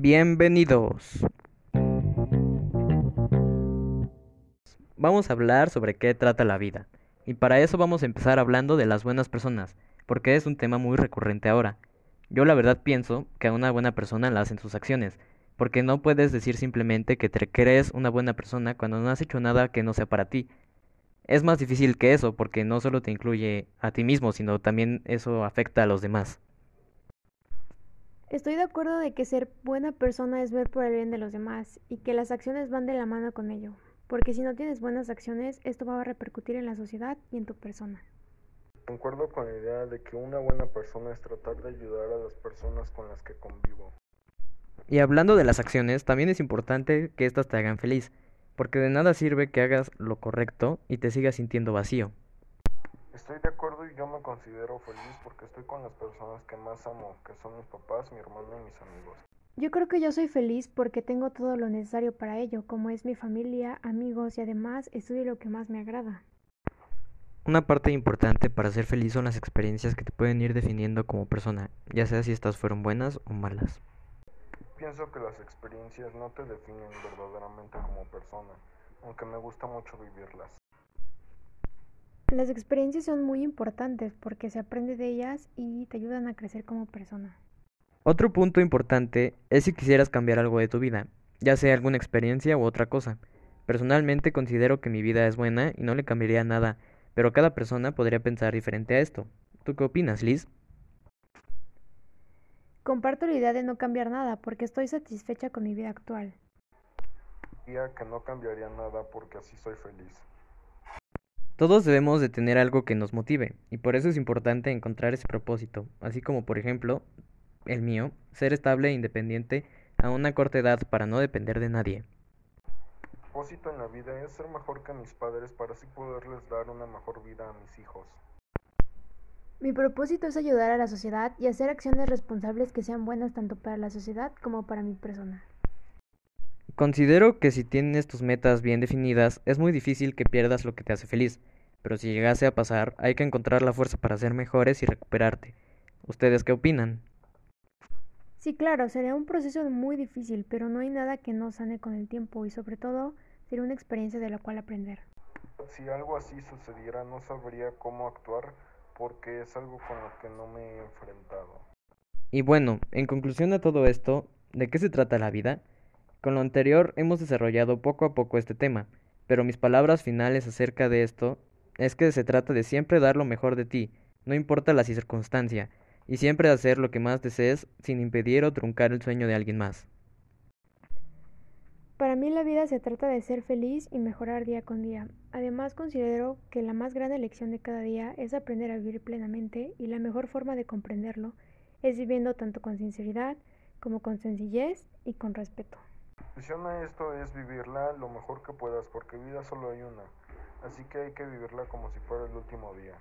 Bienvenidos. Vamos a hablar sobre qué trata la vida. Y para eso vamos a empezar hablando de las buenas personas, porque es un tema muy recurrente ahora. Yo la verdad pienso que a una buena persona la hacen sus acciones, porque no puedes decir simplemente que te crees una buena persona cuando no has hecho nada que no sea para ti. Es más difícil que eso, porque no solo te incluye a ti mismo, sino también eso afecta a los demás. Estoy de acuerdo de que ser buena persona es ver por el bien de los demás y que las acciones van de la mano con ello, porque si no tienes buenas acciones, esto va a repercutir en la sociedad y en tu persona. Concuerdo con la idea de que una buena persona es tratar de ayudar a las personas con las que convivo. Y hablando de las acciones, también es importante que éstas te hagan feliz, porque de nada sirve que hagas lo correcto y te sigas sintiendo vacío. Estoy de acuerdo y yo me considero feliz porque estoy con las personas que más amo, que son mis papás, mi hermano y mis amigos. Yo creo que yo soy feliz porque tengo todo lo necesario para ello, como es mi familia, amigos y además estudio lo que más me agrada. Una parte importante para ser feliz son las experiencias que te pueden ir definiendo como persona, ya sea si estas fueron buenas o malas. Pienso que las experiencias no te definen verdaderamente como persona, aunque me gusta mucho vivirlas. Las experiencias son muy importantes porque se aprende de ellas y te ayudan a crecer como persona. Otro punto importante es si quisieras cambiar algo de tu vida, ya sea alguna experiencia u otra cosa. Personalmente considero que mi vida es buena y no le cambiaría nada, pero cada persona podría pensar diferente a esto. ¿Tú qué opinas, Liz? Comparto la idea de no cambiar nada porque estoy satisfecha con mi vida actual. Diría que no cambiaría nada porque así soy feliz. Todos debemos de tener algo que nos motive, y por eso es importante encontrar ese propósito, así como por ejemplo, el mío, ser estable e independiente a una corta edad para no depender de nadie. Mi propósito en la vida es ser mejor que mis padres para así poderles dar una mejor vida a mis hijos. Mi propósito es ayudar a la sociedad y hacer acciones responsables que sean buenas tanto para la sociedad como para mi persona. Considero que si tienes tus metas bien definidas, es muy difícil que pierdas lo que te hace feliz, pero si llegase a pasar, hay que encontrar la fuerza para ser mejores y recuperarte. ¿Ustedes qué opinan? Sí, claro, sería un proceso muy difícil, pero no hay nada que no sane con el tiempo y sobre todo sería una experiencia de la cual aprender. Si algo así sucediera, no sabría cómo actuar porque es algo con lo que no me he enfrentado. Y bueno, en conclusión a todo esto, ¿de qué se trata la vida? Con lo anterior hemos desarrollado poco a poco este tema, pero mis palabras finales acerca de esto es que se trata de siempre dar lo mejor de ti, no importa la circunstancia, y siempre hacer lo que más desees sin impedir o truncar el sueño de alguien más. Para mí la vida se trata de ser feliz y mejorar día con día. Además considero que la más grande lección de cada día es aprender a vivir plenamente y la mejor forma de comprenderlo es viviendo tanto con sinceridad como con sencillez y con respeto. Mi solución a esto es vivirla lo mejor que puedas porque vida solo hay una, así que hay que vivirla como si fuera el último día.